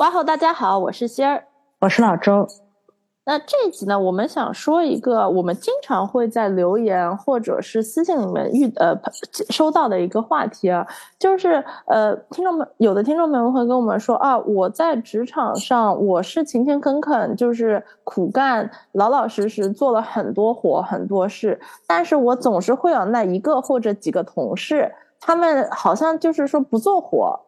哇吼！大家好，我是仙儿，我是老周。那这一集呢，我们想说一个我们经常会在留言或者是私信里面遇呃收到的一个话题啊，就是呃听众们有的听众们会跟我们说啊，我在职场上我是勤勤恳恳，就是苦干，老老实实做了很多活很多事，但是我总是会有那一个或者几个同事，他们好像就是说不做活。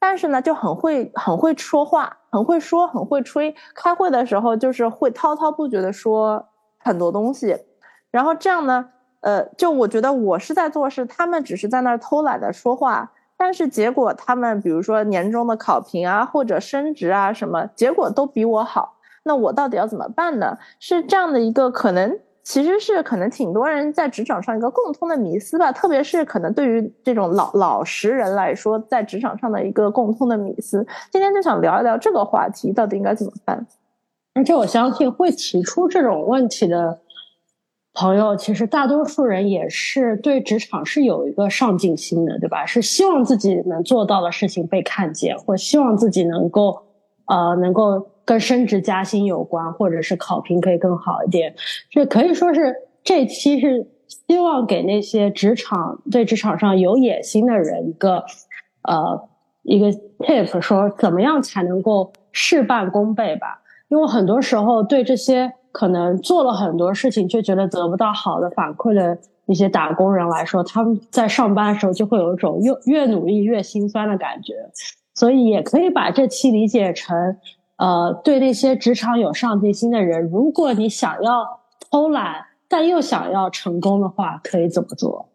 但是呢，就很会很会说话，很会说，很会吹。开会的时候就是会滔滔不绝的说很多东西，然后这样呢，呃，就我觉得我是在做事，他们只是在那儿偷懒的说话。但是结果他们比如说年终的考评啊，或者升职啊什么，结果都比我好。那我到底要怎么办呢？是这样的一个可能。其实是可能挺多人在职场上一个共通的迷思吧，特别是可能对于这种老老实人来说，在职场上的一个共通的迷思。今天就想聊一聊这个话题，到底应该怎么办？而且我相信会提出这种问题的朋友，其实大多数人也是对职场是有一个上进心的，对吧？是希望自己能做到的事情被看见，或希望自己能够呃能够。跟升职加薪有关，或者是考评可以更好一点，这可以说是这期是希望给那些职场对职场上有野心的人一个呃一个 tip，说怎么样才能够事半功倍吧。因为很多时候对这些可能做了很多事情却觉得得不到好的反馈的一些打工人来说，他们在上班的时候就会有一种越越努力越心酸的感觉，所以也可以把这期理解成。呃，对那些职场有上进心的人，如果你想要偷懒，但又想要成功的话，可以怎么做？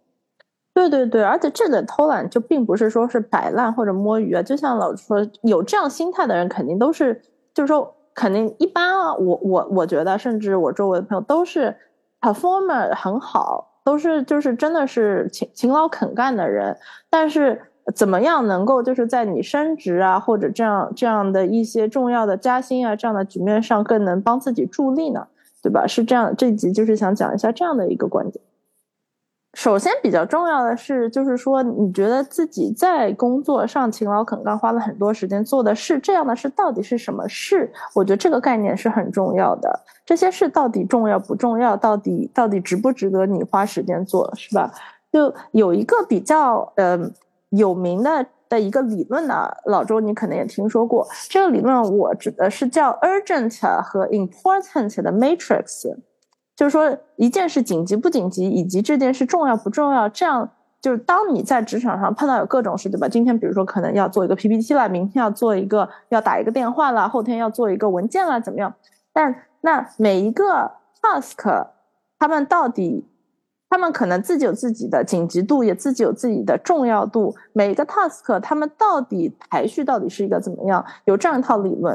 对对对，而且这个偷懒就并不是说是摆烂或者摸鱼啊，就像老说有这样心态的人，肯定都是，就是说肯定一般啊。我我我觉得，甚至我周围的朋友都是 performer 很好，都是就是真的是勤勤劳肯干的人，但是。怎么样能够就是在你升职啊，或者这样这样的一些重要的加薪啊这样的局面上，更能帮自己助力呢？对吧？是这样，这集就是想讲一下这样的一个观点。首先，比较重要的是，就是说，你觉得自己在工作上勤劳肯干，花了很多时间做的事，这样的事到底是什么事？我觉得这个概念是很重要的。这些事到底重要不重要？到底到底值不值得你花时间做？是吧？就有一个比较，嗯。有名的的一个理论呢，老周你可能也听说过。这个理论我指的是叫 urgent 和 important 的 matrix，就是说一件事紧急不紧急，以及这件事重要不重要。这样就是当你在职场上碰到有各种事，对吧？今天比如说可能要做一个 PPT 了，明天要做一个要打一个电话了，后天要做一个文件了，怎么样？但那每一个 task，他们到底？他们可能自己有自己的紧急度，也自己有自己的重要度。每个 task，他们到底排序到底是一个怎么样？有这样一套理论。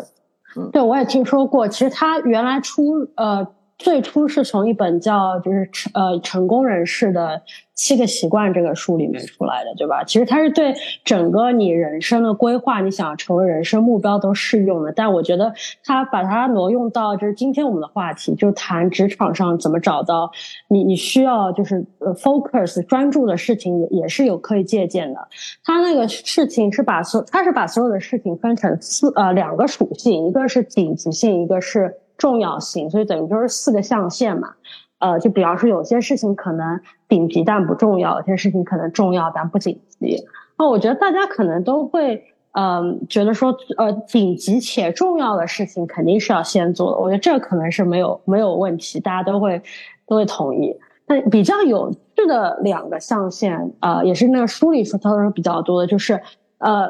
嗯，对我也听说过。其实他原来出呃。最初是从一本叫就是成呃成功人士的七个习惯这个书里面出来的，对吧？其实它是对整个你人生的规划，你想要成为人生目标都适用的。但我觉得他把它挪用到就是今天我们的话题，就谈职场上怎么找到你你需要就是呃 focus 专注的事情，也也是有可以借鉴的。他那个事情是把所他是把所有的事情分成四呃两个属性，一个是紧急性，一个是。重要性，所以等于就是四个象限嘛，呃，就比方说有些事情可能顶级但不重要，有些事情可能重要但不紧急。那我觉得大家可能都会，嗯，觉得说，呃，紧急且重要的事情肯定是要先做的。我觉得这可能是没有没有问题，大家都会都会同意。但比较有趣的两个象限，呃，也是那个书里说他说比较多的，就是呃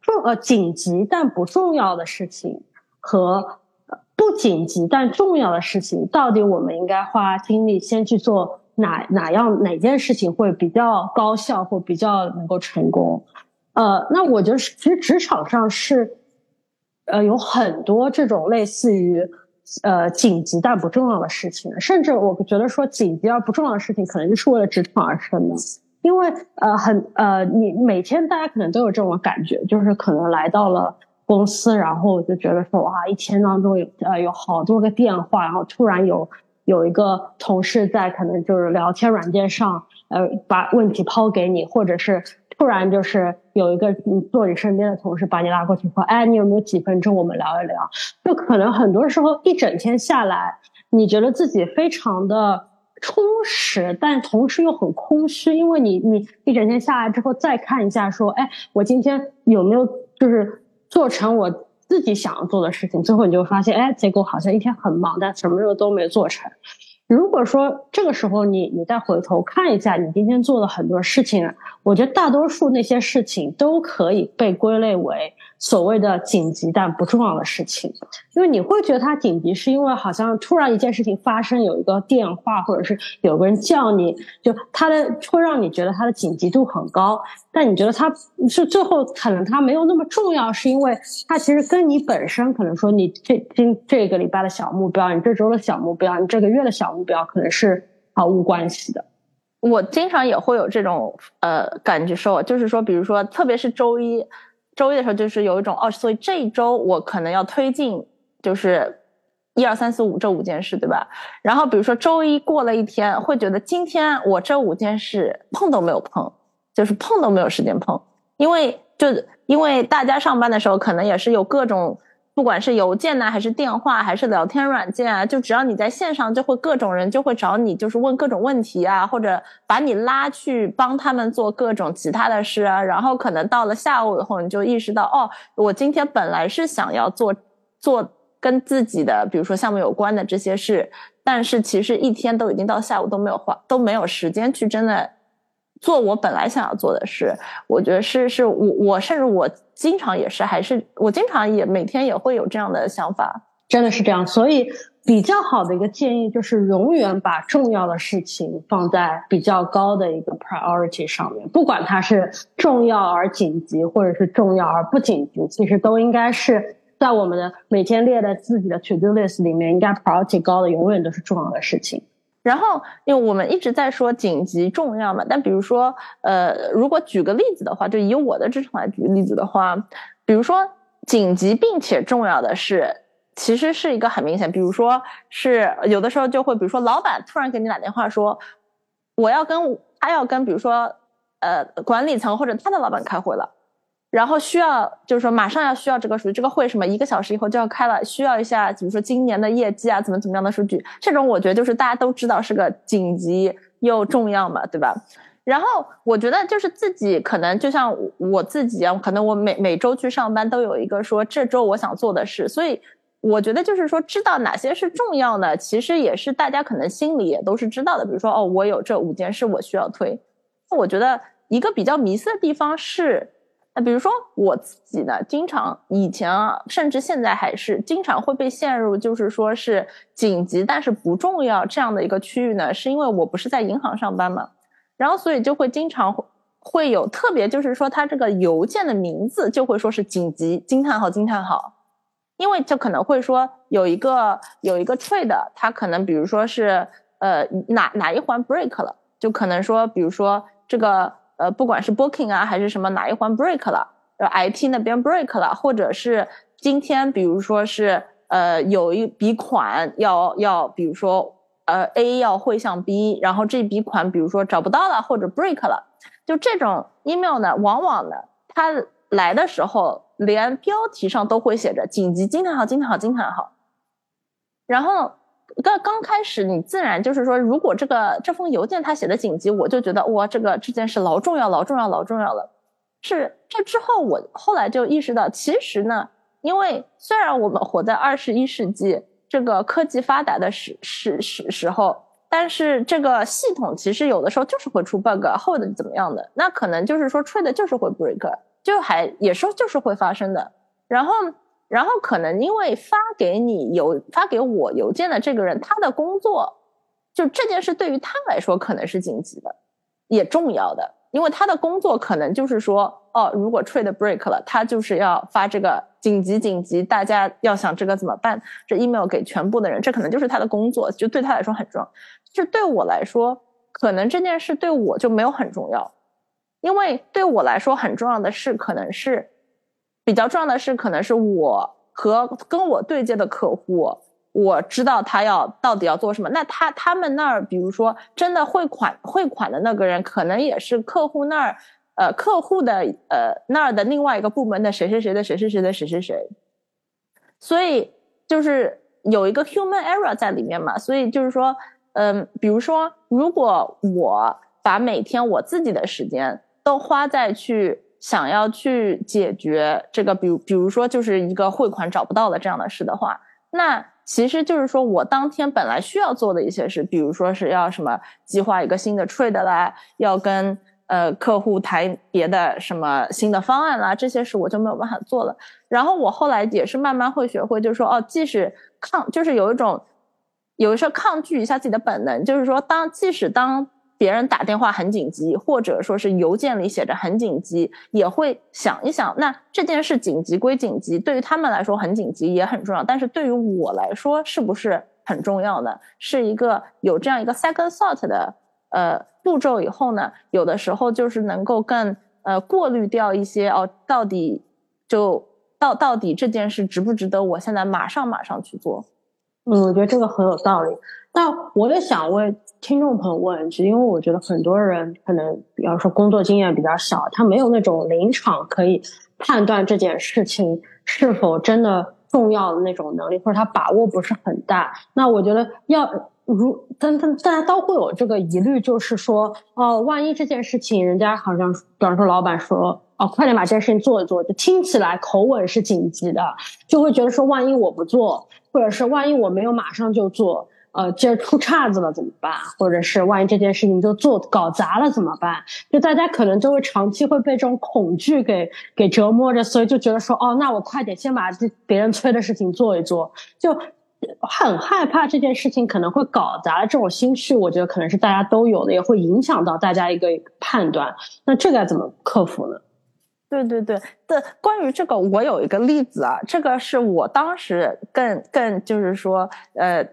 重呃紧急但不重要的事情和。不紧急但重要的事情，到底我们应该花精力先去做哪哪样哪件事情会比较高效或比较能够成功？呃，那我觉得其实职场上是，呃，有很多这种类似于呃紧急但不重要的事情，甚至我觉得说紧急而不重要的事情，可能就是为了职场而生的。因为呃很呃，你每天大家可能都有这种感觉，就是可能来到了公司，然后就觉得说哇，一天当中有呃有好多个电话，然后突然有有一个同事在可能就是聊天软件上呃把问题抛给你，或者是。突然就是有一个你坐你身边的同事把你拉过去说：“哎，你有没有几分钟我们聊一聊？”就可能很多时候一整天下来，你觉得自己非常的充实，但同时又很空虚，因为你你一整天下来之后再看一下说：“哎，我今天有没有就是做成我自己想要做的事情？”最后你就发现，哎，结果好像一天很忙，但什么事都没做成。如果说这个时候你你再回头看一下你今天做的很多事情，我觉得大多数那些事情都可以被归类为。所谓的紧急但不重要的事情，因为你会觉得它紧急，是因为好像突然一件事情发生，有一个电话或者是有个人叫你，就它的会让你觉得它的紧急度很高。但你觉得它是最后可能它没有那么重要，是因为它其实跟你本身可能说你这今这个礼拜的小目标，你这周的小目标，你这个月的小目标，可能是毫无关系的。我经常也会有这种呃感觉受，就是说，比如说，特别是周一。周一的时候就是有一种哦，所以这一周我可能要推进，就是一二三四五这五件事，对吧？然后比如说周一过了一天，会觉得今天我这五件事碰都没有碰，就是碰都没有时间碰，因为就因为大家上班的时候可能也是有各种。不管是邮件呢，还是电话，还是聊天软件啊，就只要你在线上，就会各种人就会找你，就是问各种问题啊，或者把你拉去帮他们做各种其他的事啊。然后可能到了下午以后，你就意识到，哦，我今天本来是想要做做跟自己的，比如说项目有关的这些事，但是其实一天都已经到下午都没有花都没有时间去真的。做我本来想要做的事，我觉得是是我我甚至我经常也是还是我经常也每天也会有这样的想法，真的是这样。所以比较好的一个建议就是，永远把重要的事情放在比较高的一个 priority 上面，不管它是重要而紧急，或者是重要而不紧急，其实都应该是在我们的每天列的自己的 to do list 里面，应该 priority 高的永远都是重要的事情。然后，因为我们一直在说紧急重要嘛，但比如说，呃，如果举个例子的话，就以我的职场来举例子的话，比如说紧急并且重要的是，其实是一个很明显，比如说是有的时候就会，比如说老板突然给你打电话说，我要跟他要跟比如说呃管理层或者他的老板开会了。然后需要就是说马上要需要这个数据，这个会什么一个小时以后就要开了，需要一下比如说今年的业绩啊，怎么怎么样的数据，这种我觉得就是大家都知道是个紧急又重要嘛，对吧？然后我觉得就是自己可能就像我自己啊，可能我每每周去上班都有一个说这周我想做的事，所以我觉得就是说知道哪些是重要的，其实也是大家可能心里也都是知道的。比如说哦，我有这五件事我需要推，那我觉得一个比较迷思的地方是。那比如说我自己呢，经常以前啊，甚至现在还是经常会被陷入，就是说是紧急但是不重要这样的一个区域呢，是因为我不是在银行上班嘛，然后所以就会经常会会有特别，就是说它这个邮件的名字就会说是紧急惊叹号惊叹号，因为就可能会说有一个有一个 trade，它可能比如说是呃哪哪一环 break 了，就可能说比如说这个。呃，不管是 booking 啊，还是什么哪一环 break 了，呃，IT 那边 break 了，或者是今天，比如说是呃，有一笔款要要，比如说呃，A 要汇向 B，然后这笔款比如说找不到了或者 break 了，就这种 email 呢，往往呢，它来的时候连标题上都会写着紧急惊叹号惊叹号惊叹号，然后。刚刚开始，你自然就是说，如果这个这封邮件他写的紧急，我就觉得哇，这个这件事老重要、老重要、老重要了。是这之后，我后来就意识到，其实呢，因为虽然我们活在二十一世纪这个科技发达的时时时时候，但是这个系统其实有的时候就是会出 bug 或者怎么样的，那可能就是说 trade 就是会 break，就还也说就是会发生的。然后。然后可能因为发给你邮发给我邮件的这个人，他的工作就这件事对于他来说可能是紧急的，也重要的。因为他的工作可能就是说，哦，如果 trade break 了，他就是要发这个紧急紧急，大家要想这个怎么办，这 email 给全部的人，这可能就是他的工作，就对他来说很重要。就对我来说，可能这件事对我就没有很重要，因为对我来说很重要的事，可能是比较重要的是，可能是我和跟我对接的客户。我知道他要到底要做什么，那他他们那儿，比如说真的汇款汇款的那个人，可能也是客户那儿，呃，客户的呃那儿的另外一个部门的谁谁谁的谁谁谁的谁谁谁，所以就是有一个 human error 在里面嘛，所以就是说，嗯，比如说如果我把每天我自己的时间都花在去想要去解决这个，比如比如说就是一个汇款找不到了这样的事的话，那。其实就是说，我当天本来需要做的一些事，比如说是要什么计划一个新的 trade 啦，要跟呃客户谈别的什么新的方案啦，这些事我就没有办法做了。然后我后来也是慢慢会学会，就是说哦，即使抗，就是有一种，有时候抗拒一下自己的本能，就是说当即使当。别人打电话很紧急，或者说是邮件里写着很紧急，也会想一想，那这件事紧急归紧急，对于他们来说很紧急也很重要，但是对于我来说是不是很重要呢？是一个有这样一个 second thought 的呃步骤以后呢，有的时候就是能够更呃过滤掉一些哦，到底就到到底这件事值不值得我现在马上马上去做？嗯，我觉得这个很有道理。那我也想问听众朋友问，是因为我觉得很多人可能，比方说工作经验比较少，他没有那种临场可以判断这件事情是否真的重要的那种能力，或者他把握不是很大。那我觉得要如，但但大家都会有这个疑虑，就是说，哦，万一这件事情人家好像，比方说老板说，哦，快点把这件事情做一做，就听起来口吻是紧急的，就会觉得说，万一我不做，或者是万一我没有马上就做。呃，这出岔子了怎么办？或者是万一这件事情就做搞砸了怎么办？就大家可能就会长期会被这种恐惧给给折磨着，所以就觉得说，哦，那我快点先把这别人催的事情做一做，就很害怕这件事情可能会搞砸了。这种心绪，我觉得可能是大家都有的，也会影响到大家一个判断。那这该怎么克服呢？对对对的，关于这个，我有一个例子啊，这个是我当时更更就是说，呃。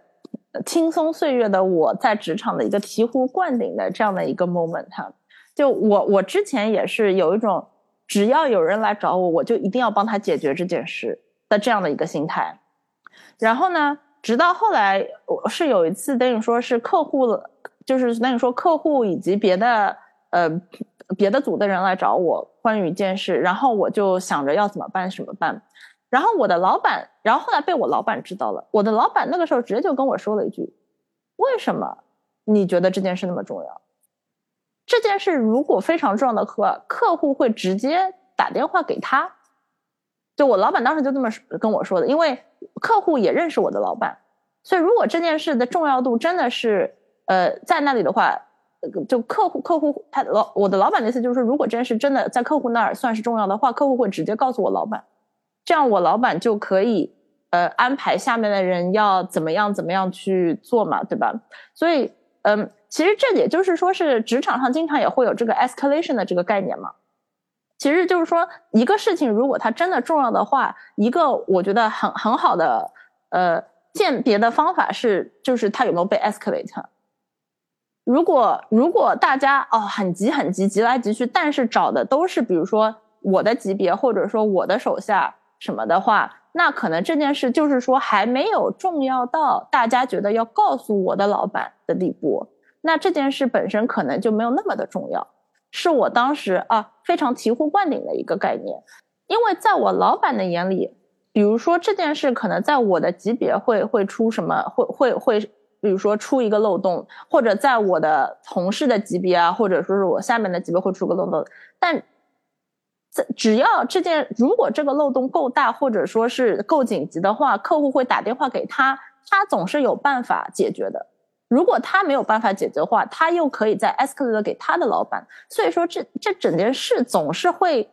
轻松岁月的我在职场的一个醍醐灌顶的这样的一个 moment，哈就我我之前也是有一种只要有人来找我，我就一定要帮他解决这件事的这样的一个心态。然后呢，直到后来我是有一次等于说是客户，就是等于说客户以及别的呃别的组的人来找我关于一件事，然后我就想着要怎么办，怎么办。然后我的老板，然后后来被我老板知道了。我的老板那个时候直接就跟我说了一句：“为什么你觉得这件事那么重要？这件事如果非常重要的话，客户会直接打电话给他。”就我老板当时就这么跟我说的，因为客户也认识我的老板，所以如果这件事的重要度真的是呃在那里的话，就客户客户他老我的老板的意思就是说，如果这件事真的在客户那儿算是重要的话，客户会直接告诉我老板。这样我老板就可以，呃，安排下面的人要怎么样怎么样去做嘛，对吧？所以，嗯，其实这也就是说是职场上经常也会有这个 escalation 的这个概念嘛。其实就是说一个事情如果它真的重要的话，一个我觉得很很好的呃鉴别的方法是，就是它有没有被 escalate。如果如果大家哦很急很急急来急去，但是找的都是比如说我的级别或者说我的手下。什么的话，那可能这件事就是说还没有重要到大家觉得要告诉我的老板的地步。那这件事本身可能就没有那么的重要，是我当时啊非常醍醐灌顶的一个概念。因为在我老板的眼里，比如说这件事可能在我的级别会会出什么，会会会，比如说出一个漏洞，或者在我的同事的级别啊，或者说是我下面的级别会出个漏洞，但。这只要这件，如果这个漏洞够大，或者说是够紧急的话，客户会打电话给他，他总是有办法解决的。如果他没有办法解决的话，他又可以再 escalate 给他的老板。所以说，这这整件事总是会，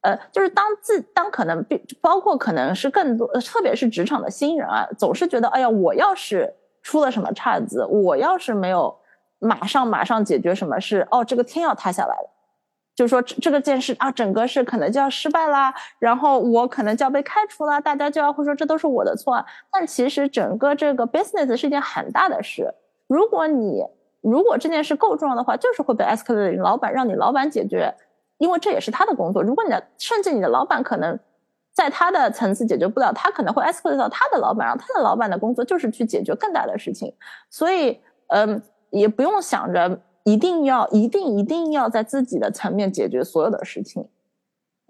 呃，就是当自当可能，包括可能是更多，特别是职场的新人啊，总是觉得，哎呀，我要是出了什么岔子，我要是没有马上马上解决什么事，哦，这个天要塌下来了。就是说这个件事啊，整个是可能就要失败啦，然后我可能就要被开除了，大家就要会说这都是我的错。但其实整个这个 business 是一件很大的事，如果你如果这件事够重要的话，就是会被 escalate 老板让你老板解决，因为这也是他的工作。如果你的甚至你的老板可能在他的层次解决不了，他可能会 escalate 到他的老板，然后他的老板的工作就是去解决更大的事情。所以，嗯，也不用想着。一定要一定一定要在自己的层面解决所有的事情。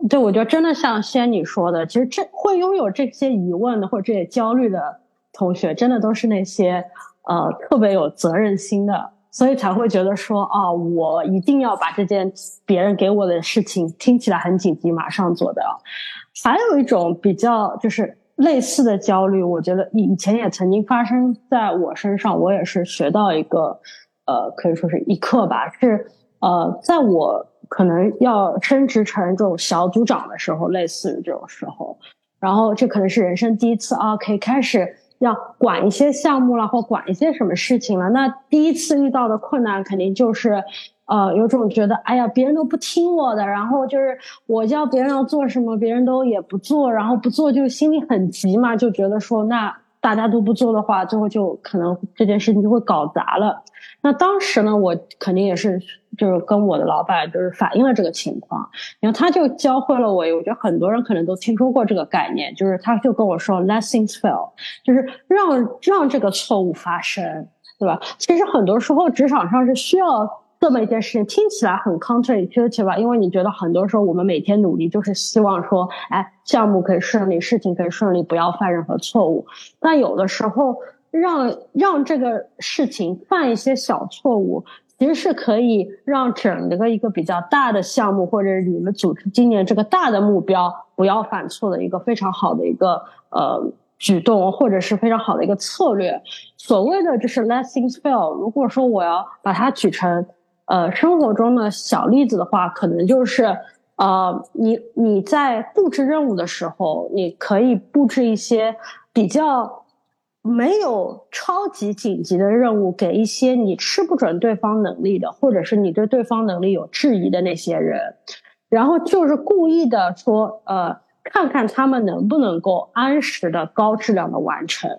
对，我觉得真的像仙女说的，其实这会拥有这些疑问的或者这些焦虑的同学，真的都是那些呃特别有责任心的，所以才会觉得说啊，我一定要把这件别人给我的事情听起来很紧急，马上做掉。还有一种比较就是类似的焦虑，我觉得以前也曾经发生在我身上，我也是学到一个。呃，可以说是一课吧，是呃，在我可能要升职成这种小组长的时候，类似于这种时候，然后这可能是人生第一次啊，可以开始要管一些项目了，或管一些什么事情了。那第一次遇到的困难，肯定就是呃，有种觉得，哎呀，别人都不听我的，然后就是我叫别人要做什么，别人都也不做，然后不做就心里很急嘛，就觉得说那。大家都不做的话，最后就可能这件事情就会搞砸了。那当时呢，我肯定也是就是跟我的老板就是反映了这个情况，然后他就教会了我。我觉得很多人可能都听说过这个概念，就是他就跟我说 “lessons fail”，就是让让这个错误发生，对吧？其实很多时候职场上是需要。这么一件事情听起来很 counterintuitive 吧？因为你觉得很多时候我们每天努力就是希望说，哎，项目可以顺利，事情可以顺利，不要犯任何错误。但有的时候让让这个事情犯一些小错误，其实是可以让整个一个比较大的项目，或者你们组织今年这个大的目标不要犯错的一个非常好的一个呃举动，或者是非常好的一个策略。所谓的就是 let things fail。如果说我要把它举成呃，生活中的小例子的话，可能就是，呃，你你在布置任务的时候，你可以布置一些比较没有超级紧急的任务，给一些你吃不准对方能力的，或者是你对对方能力有质疑的那些人，然后就是故意的说，呃，看看他们能不能够按时的高质量的完成。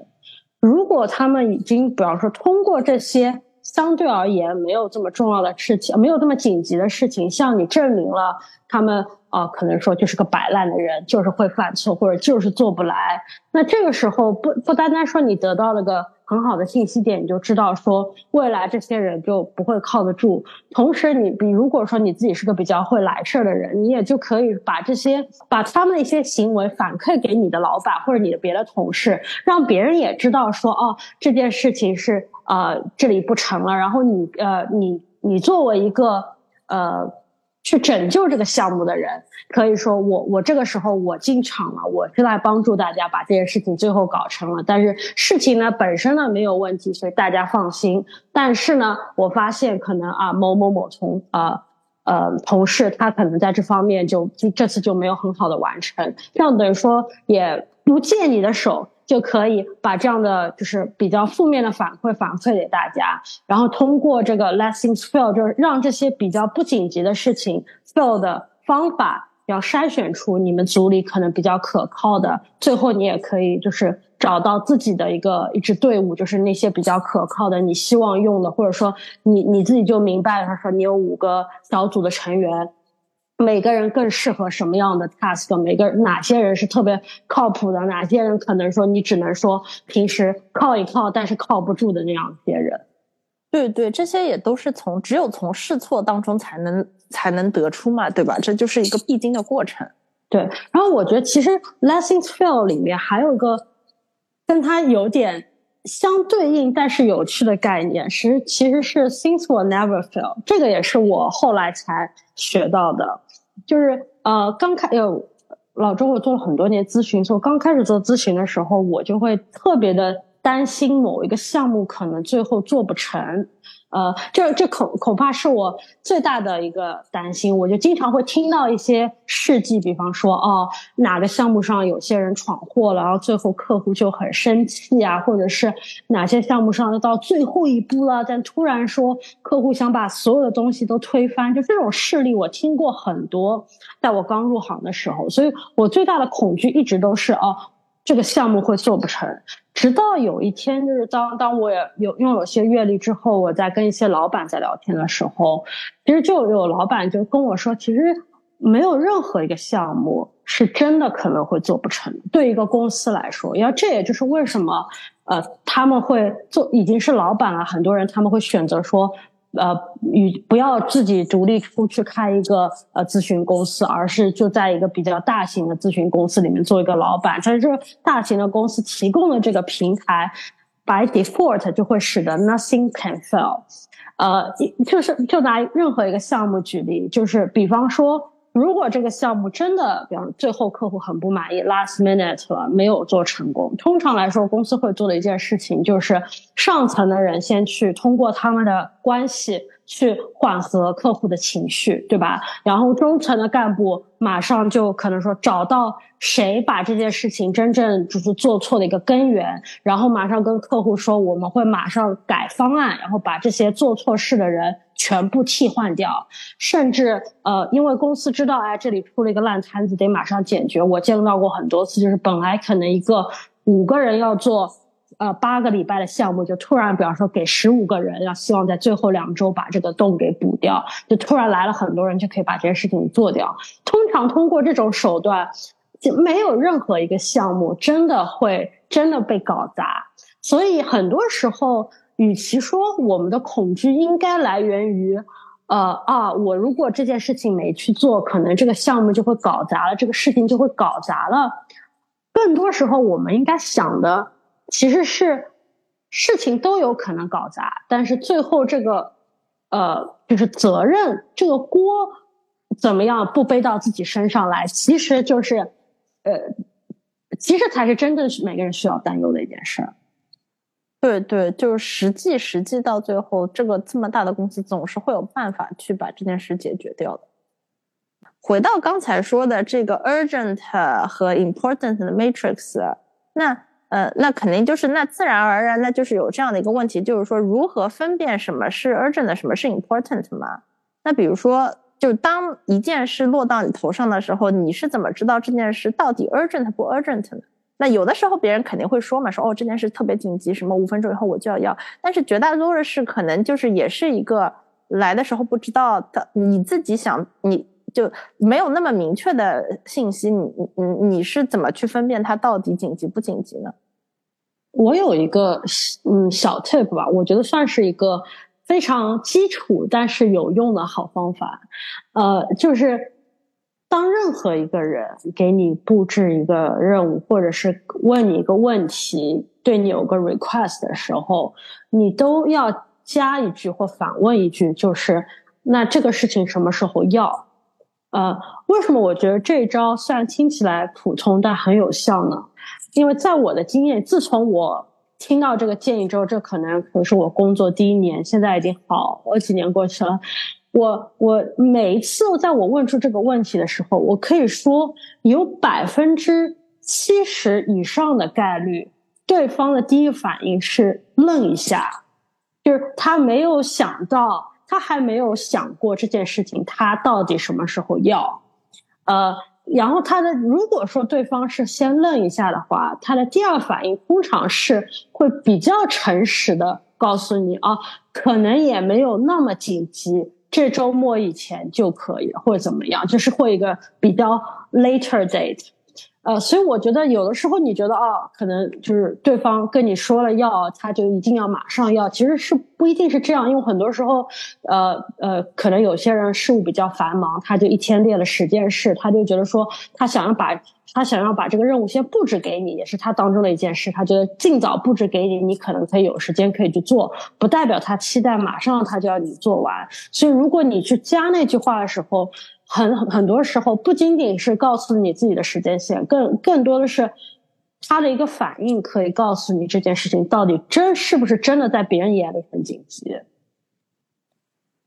如果他们已经，比方说通过这些。相对而言，没有这么重要的事情，没有这么紧急的事情，向你证明了他们啊，可能说就是个摆烂的人，就是会犯错，或者就是做不来。那这个时候，不不单单说你得到了个。很好的信息点，你就知道说未来这些人就不会靠得住。同时，你比如果说你自己是个比较会来事儿的人，你也就可以把这些把他们的一些行为反馈给你的老板或者你的别的同事，让别人也知道说哦这件事情是呃这里不成了。然后你呃你你作为一个呃。去拯救这个项目的人，可以说我我这个时候我进场了，我是来帮助大家把这件事情最后搞成了。但是事情呢本身呢没有问题，所以大家放心。但是呢，我发现可能啊某某某从啊呃同事他可能在这方面就就这次就没有很好的完成，这样等于说也不借你的手。就可以把这样的就是比较负面的反馈反馈给大家，然后通过这个 let things fail，就是让这些比较不紧急的事情 fail 的方法，要筛选出你们组里可能比较可靠的，最后你也可以就是找到自己的一个一支队伍，就是那些比较可靠的，你希望用的，或者说你你自己就明白，他说你有五个小组的成员。每个人更适合什么样的 task？每个哪些人是特别靠谱的？哪些人可能说你只能说平时靠一靠，但是靠不住的那样一些人？对对，这些也都是从只有从试错当中才能才能得出嘛，对吧？这就是一个必经的过程。对，然后我觉得其实 lessons fail 里面还有个跟它有点。相对应但是有趣的概念是，其实是 things will never fail。这个也是我后来才学到的。就是呃，刚开有老周，我做了很多年咨询，从刚开始做咨询的时候，我就会特别的担心某一个项目可能最后做不成。呃，这这恐恐怕是我最大的一个担心。我就经常会听到一些事迹，比方说，哦，哪个项目上有些人闯祸了，然后最后客户就很生气啊，或者是哪些项目上到最后一步了，但突然说客户想把所有的东西都推翻，就这种事例我听过很多，在我刚入行的时候，所以我最大的恐惧一直都是哦。这个项目会做不成，直到有一天，就是当当我也有拥有些阅历之后，我在跟一些老板在聊天的时候，其实就有老板就跟我说，其实没有任何一个项目是真的可能会做不成。对一个公司来说，要这也就是为什么，呃，他们会做已经是老板了，很多人他们会选择说。呃，与不要自己独立出去开一个呃咨询公司，而是就在一个比较大型的咨询公司里面做一个老板。在这大型的公司提供的这个平台，by default 就会使得 nothing can fail。呃，就是就拿任何一个项目举例，就是比方说。如果这个项目真的，比方最后客户很不满意，last minute 了，没有做成功，通常来说，公司会做的一件事情就是上层的人先去通过他们的关系。去缓和客户的情绪，对吧？然后中层的干部马上就可能说找到谁把这件事情真正就是做错的一个根源，然后马上跟客户说我们会马上改方案，然后把这些做错事的人全部替换掉，甚至呃，因为公司知道哎这里出了一个烂摊子，得马上解决。我见到过很多次，就是本来可能一个五个人要做。呃，八个礼拜的项目就突然，比方说给十五个人，要希望在最后两周把这个洞给补掉，就突然来了很多人，就可以把这件事情做掉。通常通过这种手段，就没有任何一个项目真的会真的被搞砸。所以很多时候，与其说我们的恐惧应该来源于，呃啊，我如果这件事情没去做，可能这个项目就会搞砸了，这个事情就会搞砸了。更多时候，我们应该想的。其实是事情都有可能搞砸，但是最后这个呃，就是责任这个锅怎么样不背到自己身上来，其实就是呃，其实才是真正每个人需要担忧的一件事儿。对对，就是实际实际到最后，这个这么大的公司总是会有办法去把这件事解决掉的。回到刚才说的这个 urgent 和 important 的 matrix，那。呃，那肯定就是那自然而然，那就是有这样的一个问题，就是说如何分辨什么是 urgent，什么是 important 嘛？那比如说，就当一件事落到你头上的时候，你是怎么知道这件事到底 urgent 不 urgent 呢？那有的时候别人肯定会说嘛，说哦这件事特别紧急，什么五分钟以后我就要要。但是绝大多数的事可能就是也是一个来的时候不知道的，你自己想你。就没有那么明确的信息，你你你是怎么去分辨它到底紧急不紧急呢？我有一个嗯小 tip 吧，我觉得算是一个非常基础但是有用的好方法。呃，就是当任何一个人给你布置一个任务，或者是问你一个问题，对你有个 request 的时候，你都要加一句或反问一句，就是那这个事情什么时候要？呃，为什么我觉得这一招虽然听起来普通，但很有效呢？因为在我的经验，自从我听到这个建议之后，这可能可是我工作第一年，现在已经好几年过去了。我我每一次在我问出这个问题的时候，我可以说有百分之七十以上的概率，对方的第一反应是愣一下，就是他没有想到。他还没有想过这件事情，他到底什么时候要？呃，然后他的如果说对方是先愣一下的话，他的第二反应通常是会比较诚实的告诉你啊，可能也没有那么紧急，这周末以前就可以，或者怎么样，就是会一个比较 later date。呃，所以我觉得有的时候你觉得啊，可能就是对方跟你说了要，他就一定要马上要，其实是不一定是这样，因为很多时候，呃呃，可能有些人事务比较繁忙，他就一天列了十件事，他就觉得说他想要把他想要把这个任务先布置给你，也是他当中的一件事，他觉得尽早布置给你，你可能才有时间可以去做，不代表他期待马上他就要你做完，所以如果你去加那句话的时候。很很多时候不仅仅是告诉你自己的时间线，更更多的是他的一个反应，可以告诉你这件事情到底真是不是真的在别人眼里很紧急。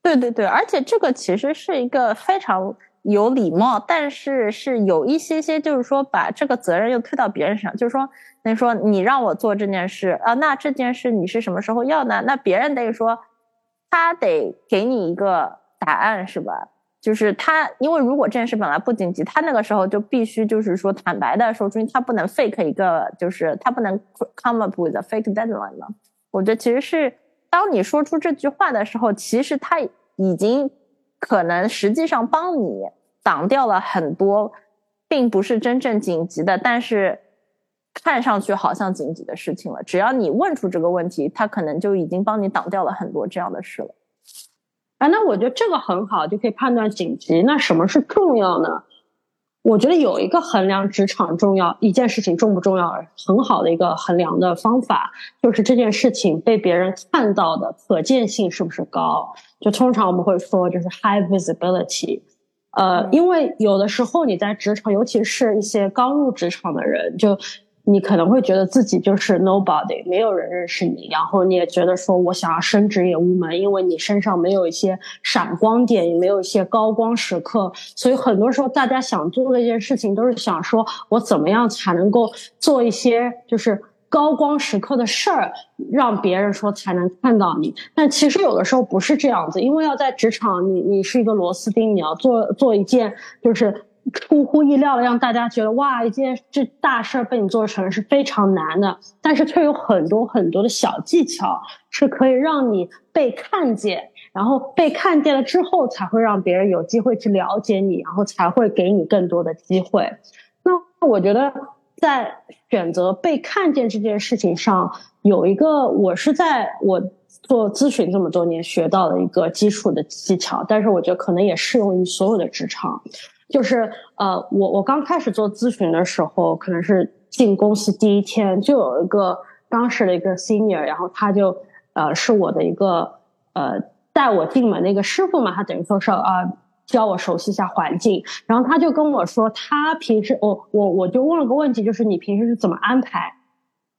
对对对，而且这个其实是一个非常有礼貌，但是是有一些些，就是说把这个责任又推到别人身上，就是说，那说你让我做这件事啊，那这件事你是什么时候要呢？那别人得说，他得给你一个答案，是吧？就是他，因为如果这件事本来不紧急，他那个时候就必须就是说坦白的说出，他不能 fake 一个，就是他不能 come up with a fake deadline 嘛。我觉得其实是当你说出这句话的时候，其实他已经可能实际上帮你挡掉了很多并不是真正紧急的，但是看上去好像紧急的事情了。只要你问出这个问题，他可能就已经帮你挡掉了很多这样的事了。啊，那我觉得这个很好，就可以判断紧急。那什么是重要呢？我觉得有一个衡量职场重要一件事情重不重要很好的一个衡量的方法，就是这件事情被别人看到的可见性是不是高。就通常我们会说，就是 high visibility。呃，因为有的时候你在职场，尤其是一些刚入职场的人，就。你可能会觉得自己就是 nobody，没有人认识你，然后你也觉得说我想要升职也无门，因为你身上没有一些闪光点，也没有一些高光时刻，所以很多时候大家想做的一件事情都是想说我怎么样才能够做一些就是高光时刻的事儿，让别人说才能看到你。但其实有的时候不是这样子，因为要在职场，你你是一个螺丝钉，你要做做一件就是。出乎意料的让大家觉得哇，一件这大事儿被你做成是非常难的，但是却有很多很多的小技巧是可以让你被看见，然后被看见了之后才会让别人有机会去了解你，然后才会给你更多的机会。那我觉得在选择被看见这件事情上，有一个我是在我做咨询这么多年学到的一个基础的技巧，但是我觉得可能也适用于所有的职场。就是呃，我我刚开始做咨询的时候，可能是进公司第一天，就有一个当时的一个 senior，然后他就呃是我的一个呃带我进门的一个师傅嘛，他等于说是啊教我熟悉一下环境，然后他就跟我说，他平时我我我就问了个问题，就是你平时是怎么安排？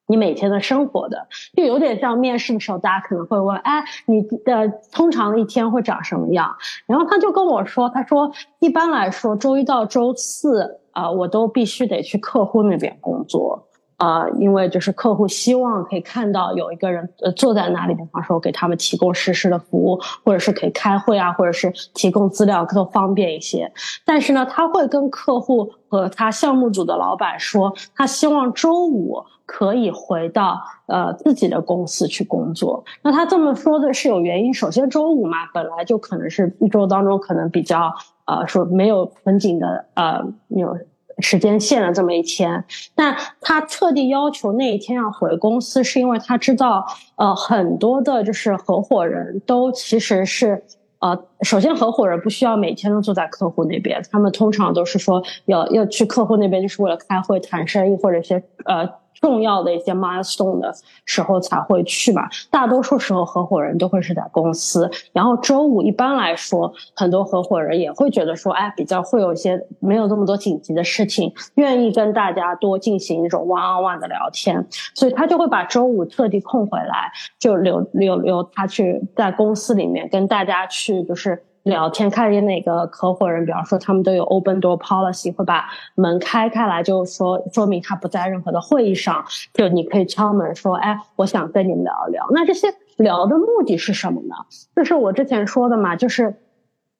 你每天的生活的，就有点像面试的时候，大家可能会问，哎，你的通常一天会长什么样？然后他就跟我说，他说一般来说，周一到周四啊，我都必须得去客户那边工作。啊，因为就是客户希望可以看到有一个人呃坐在那里，比方说给他们提供实时的服务，或者是可以开会啊，或者是提供资料更方便一些。但是呢，他会跟客户和他项目组的老板说，他希望周五可以回到呃自己的公司去工作。那他这么说的是有原因，首先周五嘛，本来就可能是一周当中可能比较呃说没有很紧的呃有。时间线的这么一天，但他特地要求那一天要回公司，是因为他知道，呃，很多的就是合伙人都其实是，呃，首先合伙人不需要每天都坐在客户那边，他们通常都是说要要去客户那边，就是为了开会谈生意或者一些呃。重要的一些 milestone 的时候才会去嘛，大多数时候合伙人都会是在公司，然后周五一般来说，很多合伙人也会觉得说，哎，比较会有一些没有这么多紧急的事情，愿意跟大家多进行一种 one on one 的聊天，所以他就会把周五特地空回来，就留留留他去在公司里面跟大家去就是。聊天，看见哪个合伙人，比方说他们都有 open door policy，会把门开开来，就说说明他不在任何的会议上，就你可以敲门说，哎，我想跟你们聊一聊。那这些聊的目的是什么呢？就是我之前说的嘛，就是，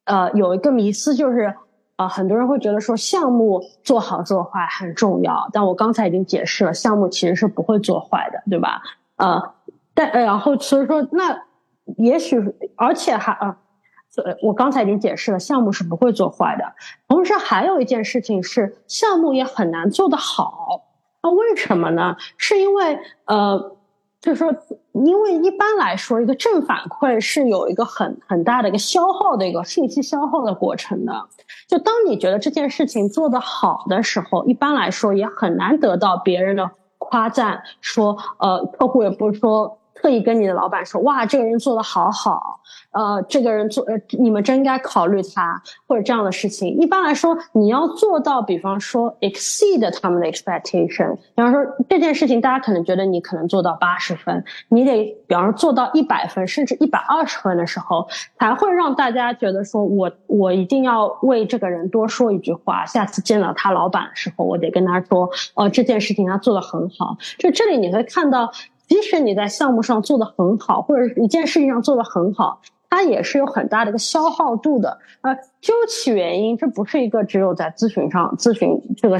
呃，有一个迷思，就是呃，很多人会觉得说项目做好做坏很重要，但我刚才已经解释了，项目其实是不会做坏的，对吧？呃，但然后所以说，那也许而且还啊。呃，呃我刚才已经解释了，项目是不会做坏的。同时，还有一件事情是，项目也很难做得好。那为什么呢？是因为呃，就是说，因为一般来说，一个正反馈是有一个很很大的一个消耗的一个信息消耗的过程的。就当你觉得这件事情做得好的时候，一般来说也很难得到别人的夸赞，说呃，客户也不是说。特意跟你的老板说，哇，这个人做的好好。呃，这个人做呃，你们真应该考虑他或者这样的事情。一般来说，你要做到，比方说 exceed 他们的 expectation。比方说这件事情，大家可能觉得你可能做到八十分，你得比方说做到一百分，甚至一百二十分的时候，才会让大家觉得说我我一定要为这个人多说一句话。下次见到他老板的时候，我得跟他说，哦，这件事情他做的很好。就这里你会看到，即使你在项目上做的很好，或者一件事情上做的很好。它也是有很大的一个消耗度的，呃，究其原因，这不是一个只有在咨询上咨询这个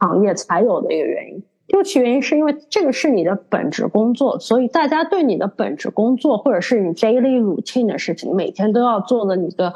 行业才有的一个原因。究其原因，是因为这个是你的本职工作，所以大家对你的本职工作或者是你 daily routine 的事情，每天都要做的你的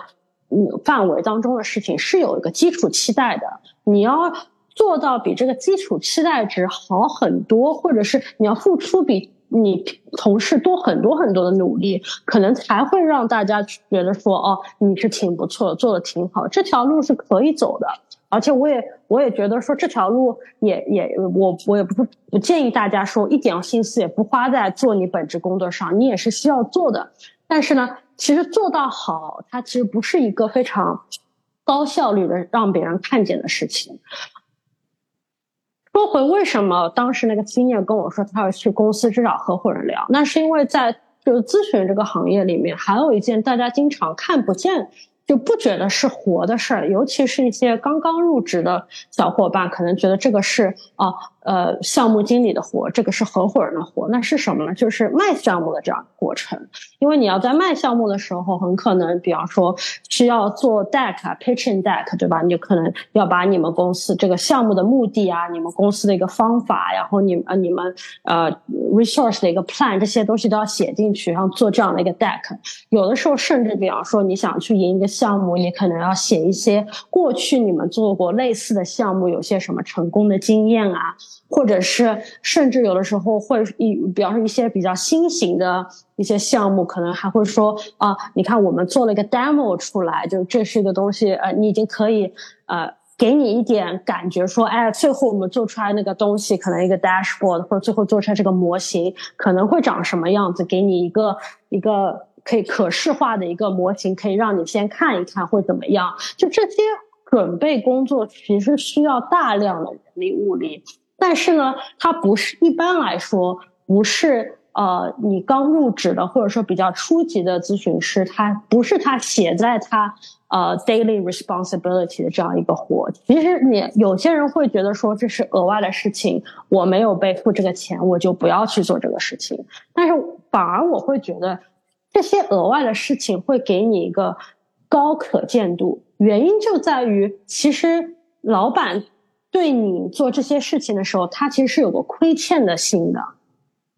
嗯范围当中的事情，是有一个基础期待的。你要做到比这个基础期待值好很多，或者是你要付出比。你同事多很多很多的努力，可能才会让大家觉得说，哦，你是挺不错，做的挺好，这条路是可以走的。而且我也我也觉得说这条路也也我我也不不建议大家说一点心思也不花在做你本职工作上，你也是需要做的。但是呢，其实做到好，它其实不是一个非常高效率的让别人看见的事情。说回为什么当时那个经验跟我说他要去公司去找合伙人聊，那是因为在就咨询这个行业里面，还有一件大家经常看不见。就不觉得是活的事儿，尤其是一些刚刚入职的小伙伴，可能觉得这个是啊呃项目经理的活，这个是合伙人的活。那是什么呢？就是卖项目的这样过程。因为你要在卖项目的时候，很可能比方说需要做 deck 啊，pitching deck，对吧？你就可能要把你们公司这个项目的目的啊，你们公司的一个方法，然后你呃你们呃 resource 的一个 plan 这些东西都要写进去，然后做这样的一个 deck。有的时候甚至比方说你想去赢一个。项目你可能要写一些过去你们做过类似的项目，有些什么成功的经验啊，或者是甚至有的时候会一，比方说一些比较新型的一些项目，可能还会说啊，你看我们做了一个 demo 出来，就这是一个东西，呃，你已经可以呃给你一点感觉，说哎，最后我们做出来那个东西，可能一个 dashboard 或者最后做出来这个模型可能会长什么样子，给你一个一个。可以可视化的一个模型，可以让你先看一看会怎么样。就这些准备工作，其实需要大量的人力物力。但是呢，它不是一般来说不是呃，你刚入职的或者说比较初级的咨询师，他不是他写在他呃 daily responsibility 的这样一个活。其实你有些人会觉得说这是额外的事情，我没有被付这个钱，我就不要去做这个事情。但是反而我会觉得。这些额外的事情会给你一个高可见度，原因就在于，其实老板对你做这些事情的时候，他其实是有个亏欠的心的，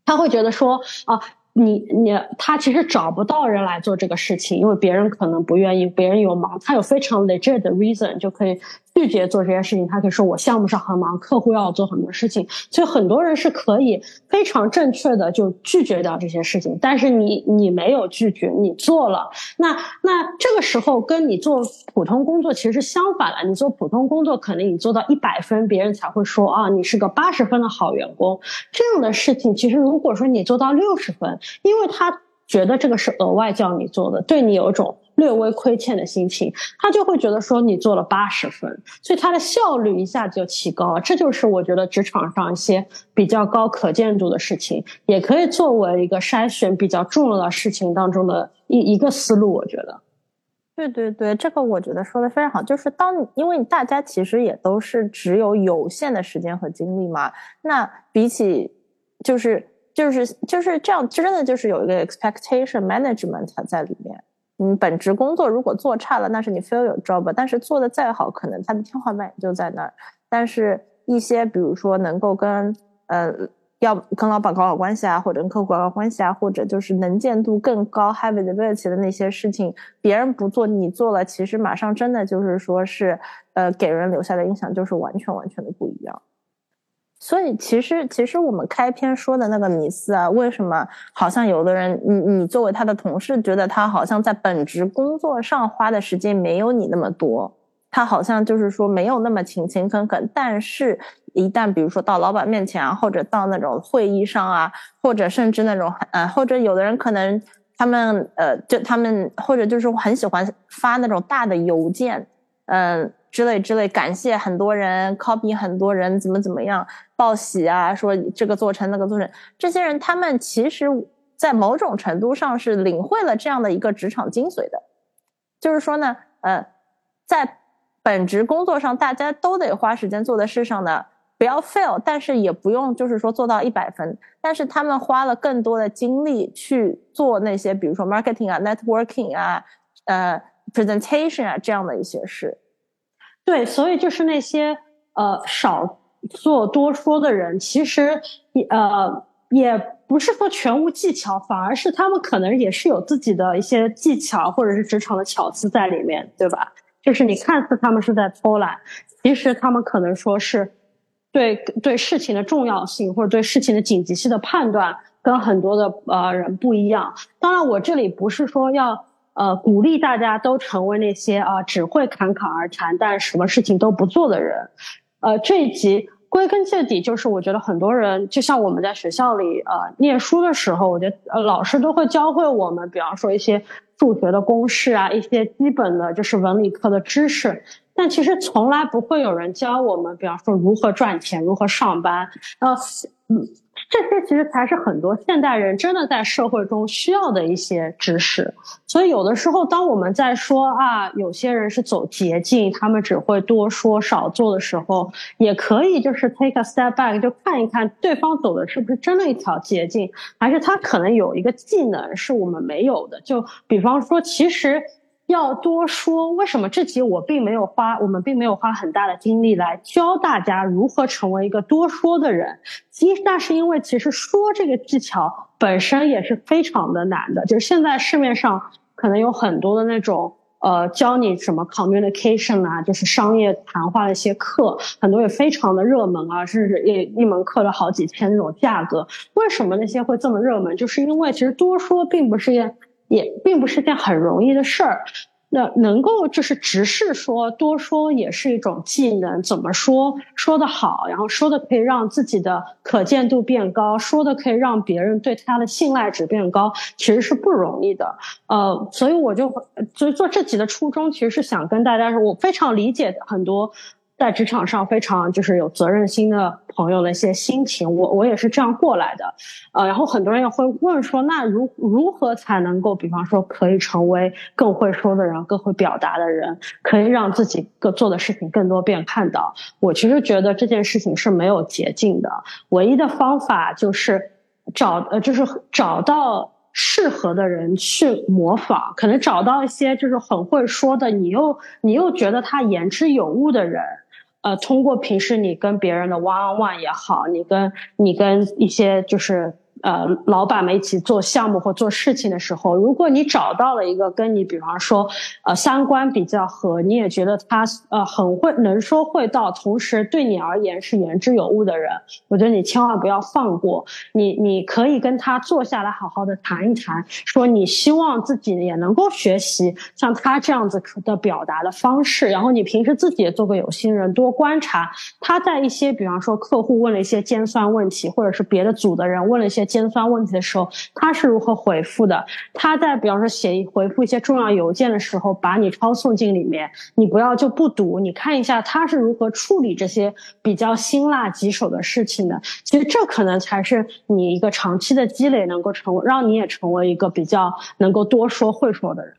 他会觉得说啊。你你他其实找不到人来做这个事情，因为别人可能不愿意，别人有忙，他有非常 legit 的 reason 就可以拒绝做这件事情。他可以说我项目上很忙，客户要做很多事情，所以很多人是可以非常正确的就拒绝掉这些事情。但是你你没有拒绝，你做了，那那这个时候跟你做普通工作其实是相反了。你做普通工作，可能你做到一百分，别人才会说啊，你是个八十分的好员工。这样的事情，其实如果说你做到六十分。因为他觉得这个是额外叫你做的，对你有一种略微亏欠的心情，他就会觉得说你做了八十分，所以他的效率一下子就提高了。这就是我觉得职场上一些比较高可见度的事情，也可以作为一个筛选比较重要的事情当中的一一个思路。我觉得，对对对，这个我觉得说的非常好。就是当因为大家其实也都是只有有限的时间和精力嘛，那比起就是。就是就是这样，真的就是有一个 expectation management 在里面。嗯，本职工作如果做差了，那是你 fail your job。但是做的再好，可能它的天花板就在那儿。但是一些比如说能够跟呃要跟老板搞好关系啊，或者跟客户搞好关系啊，或者就是能见度更高 high visibility 的那些事情，别人不做你做了，其实马上真的就是说是呃给人留下的印象就是完全完全的不一样。所以其实，其实我们开篇说的那个迷思啊，为什么好像有的人，你你作为他的同事，觉得他好像在本职工作上花的时间没有你那么多，他好像就是说没有那么勤勤恳恳，但是一旦比如说到老板面前啊，或者到那种会议上啊，或者甚至那种呃，或者有的人可能他们呃，就他们或者就是很喜欢发那种大的邮件，嗯之类之类，感谢很多人，copy 很多人，怎么怎么样报喜啊，说这个做成那个做成，这些人他们其实在某种程度上是领会了这样的一个职场精髓的，就是说呢，呃，在。本职工作上，大家都得花时间做的事上呢，不要 fail，但是也不用就是说做到一百分。但是他们花了更多的精力去做那些，比如说 marketing 啊、networking 啊、呃 presentation 啊这样的一些事。对，所以就是那些呃少做多说的人，其实呃也不是说全无技巧，反而是他们可能也是有自己的一些技巧或者是职场的巧思在里面，对吧？就是你看似他们是在偷懒，其实他们可能说是对对事情的重要性或者对事情的紧急性的判断跟很多的呃人不一样。当然，我这里不是说要呃鼓励大家都成为那些啊只会侃侃而谈但什么事情都不做的人。呃，这一集归根结底就是我觉得很多人就像我们在学校里呃念书的时候，我觉得呃老师都会教会我们，比方说一些。数学的公式啊，一些基本的就是文理科的知识，但其实从来不会有人教我们，比方说如何赚钱，如何上班，呃，这些其实才是很多现代人真的在社会中需要的一些知识。所以有的时候，当我们在说啊，有些人是走捷径，他们只会多说少做的时候，也可以就是 take a step back，就看一看对方走的是不是真的一条捷径，还是他可能有一个技能是我们没有的。就比方说，其实。要多说，为什么这集我并没有花，我们并没有花很大的精力来教大家如何成为一个多说的人？其实那是因为，其实说这个技巧本身也是非常的难的。就是现在市面上可能有很多的那种，呃，教你什么 communication 啊，就是商业谈话的一些课，很多也非常的热门啊，甚至一一门课的好几千那种价格。为什么那些会这么热门？就是因为其实多说并不是。也并不是件很容易的事儿，那能够就是直视说多说也是一种技能，怎么说说的好，然后说的可以让自己的可见度变高，说的可以让别人对他的信赖值变高，其实是不容易的。呃，所以我就所以做这集的初衷，其实是想跟大家说，我非常理解很多。在职场上非常就是有责任心的朋友的一些心情，我我也是这样过来的，呃，然后很多人也会问说，那如如何才能够，比方说可以成为更会说的人，更会表达的人，可以让自己个做的事情更多被看到？我其实觉得这件事情是没有捷径的，唯一的方法就是找呃，就是找到适合的人去模仿，可能找到一些就是很会说的，你又你又觉得他言之有物的人。呃，通过平时你跟别人的 one on one 也好，你跟你跟一些就是。呃，老板们一起做项目或做事情的时候，如果你找到了一个跟你，比方说，呃，三观比较合，你也觉得他呃很会能说会道，同时对你而言是言之有物的人，我觉得你千万不要放过。你你可以跟他坐下来好好的谈一谈，说你希望自己也能够学习像他这样子的表达的方式，然后你平时自己也做个有心人，多观察他在一些，比方说客户问了一些尖酸问题，或者是别的组的人问了一些。尖酸问题的时候，他是如何回复的？他在比方说写回复一些重要邮件的时候，把你抄送进里面，你不要就不读，你看一下他是如何处理这些比较辛辣棘手的事情的。其实这可能才是你一个长期的积累，能够成为让你也成为一个比较能够多说会说的人。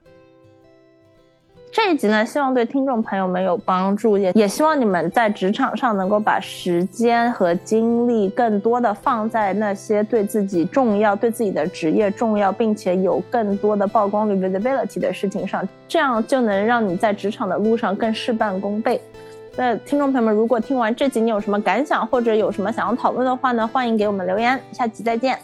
这一集呢，希望对听众朋友们有帮助，也也希望你们在职场上能够把时间和精力更多的放在那些对自己重要、对自己的职业重要，并且有更多的曝光率 （visibility） 的事情上，这样就能让你在职场的路上更事半功倍。那听众朋友们，如果听完这集你有什么感想，或者有什么想要讨论的话呢，欢迎给我们留言。下集再见。